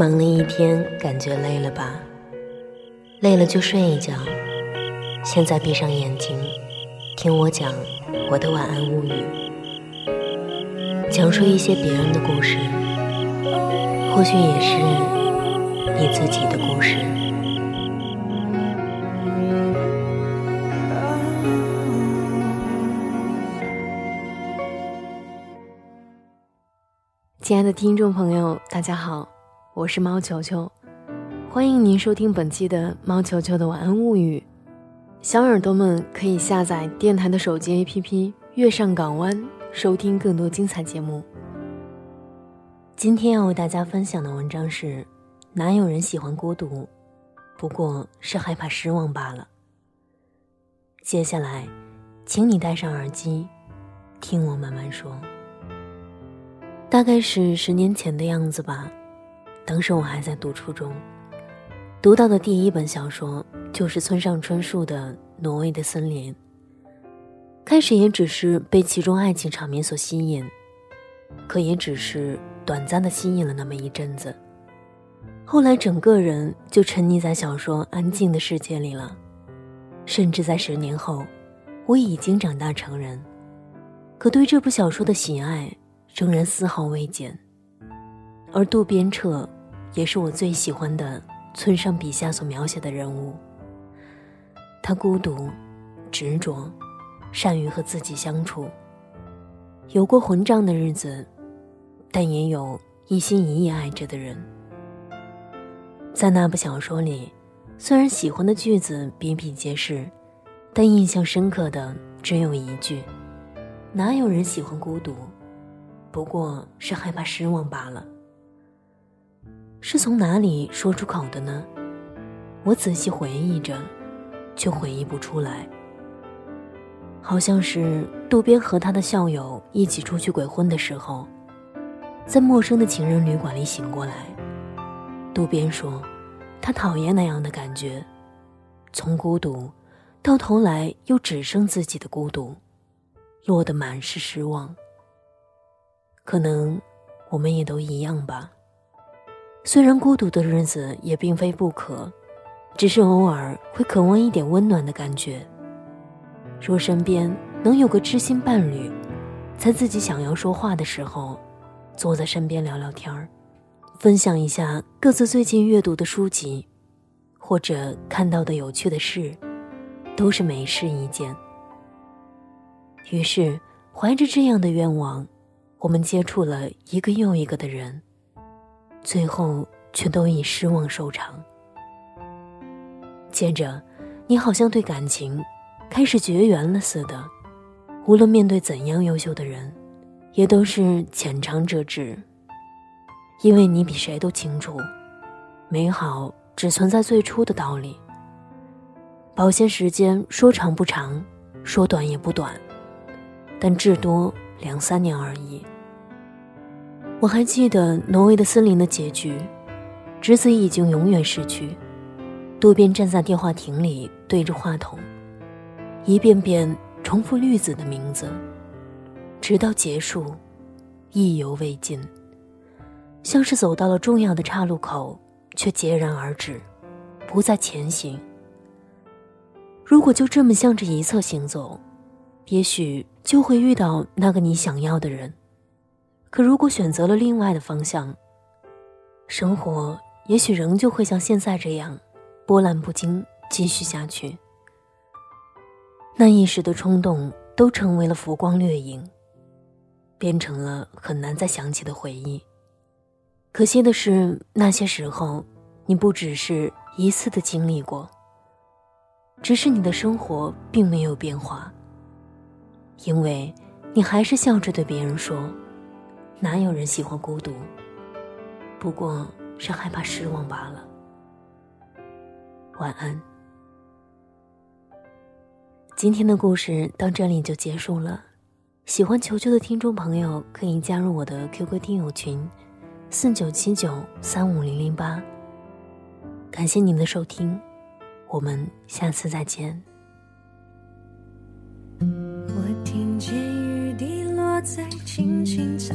忙了一天，感觉累了吧？累了就睡一觉。现在闭上眼睛，听我讲我的晚安物语，讲述一些别人的故事，或许也是你自己的故事。亲爱的听众朋友，大家好。我是猫球球，欢迎您收听本期的猫球球的晚安物语。小耳朵们可以下载电台的手机 APP《月上港湾》，收听更多精彩节目。今天要为大家分享的文章是：哪有人喜欢孤独？不过是害怕失望罢了。接下来，请你戴上耳机，听我慢慢说。大概是十年前的样子吧。当时我还在读初中，读到的第一本小说就是村上春树的《挪威的森林》。开始也只是被其中爱情场面所吸引，可也只是短暂的吸引了那么一阵子。后来整个人就沉溺在小说安静的世界里了，甚至在十年后，我已经长大成人，可对这部小说的喜爱仍然丝毫未减。而渡边彻。也是我最喜欢的村上笔下所描写的人物。他孤独、执着，善于和自己相处。有过混账的日子，但也有一心一意爱着的人。在那部小说里，虽然喜欢的句子比比皆是，但印象深刻的只有一句：“哪有人喜欢孤独？不过是害怕失望罢了。”是从哪里说出口的呢？我仔细回忆着，却回忆不出来。好像是渡边和他的校友一起出去鬼混的时候，在陌生的情人旅馆里醒过来。渡边说，他讨厌那样的感觉，从孤独，到头来又只剩自己的孤独，落得满是失望。可能，我们也都一样吧。虽然孤独的日子也并非不可，只是偶尔会渴望一点温暖的感觉。若身边能有个知心伴侣，在自己想要说话的时候，坐在身边聊聊天儿，分享一下各自最近阅读的书籍，或者看到的有趣的事，都是美事一件。于是，怀着这样的愿望，我们接触了一个又一个的人。最后却都以失望收场。接着，你好像对感情开始绝缘了似的，无论面对怎样优秀的人，也都是浅尝辄止。因为你比谁都清楚，美好只存在最初的道理。保鲜时间说长不长，说短也不短，但至多两三年而已。我还记得挪威的森林的结局，直子已经永远逝去，渡边站在电话亭里对着话筒，一遍遍重复绿子的名字，直到结束，意犹未尽，像是走到了重要的岔路口，却截然而止，不再前行。如果就这么向着一侧行走，也许就会遇到那个你想要的人。可如果选择了另外的方向，生活也许仍旧会像现在这样波澜不惊，继续下去。那一时的冲动都成为了浮光掠影，变成了很难再想起的回忆。可惜的是，那些时候你不只是一次的经历过，只是你的生活并没有变化，因为你还是笑着对别人说。哪有人喜欢孤独？不过是害怕失望罢了。晚安。今天的故事到这里就结束了。喜欢球球的听众朋友可以加入我的 QQ 听友群：四九七九三五零零八。感谢您的收听，我们下次再见。我听见雨滴落在青青草。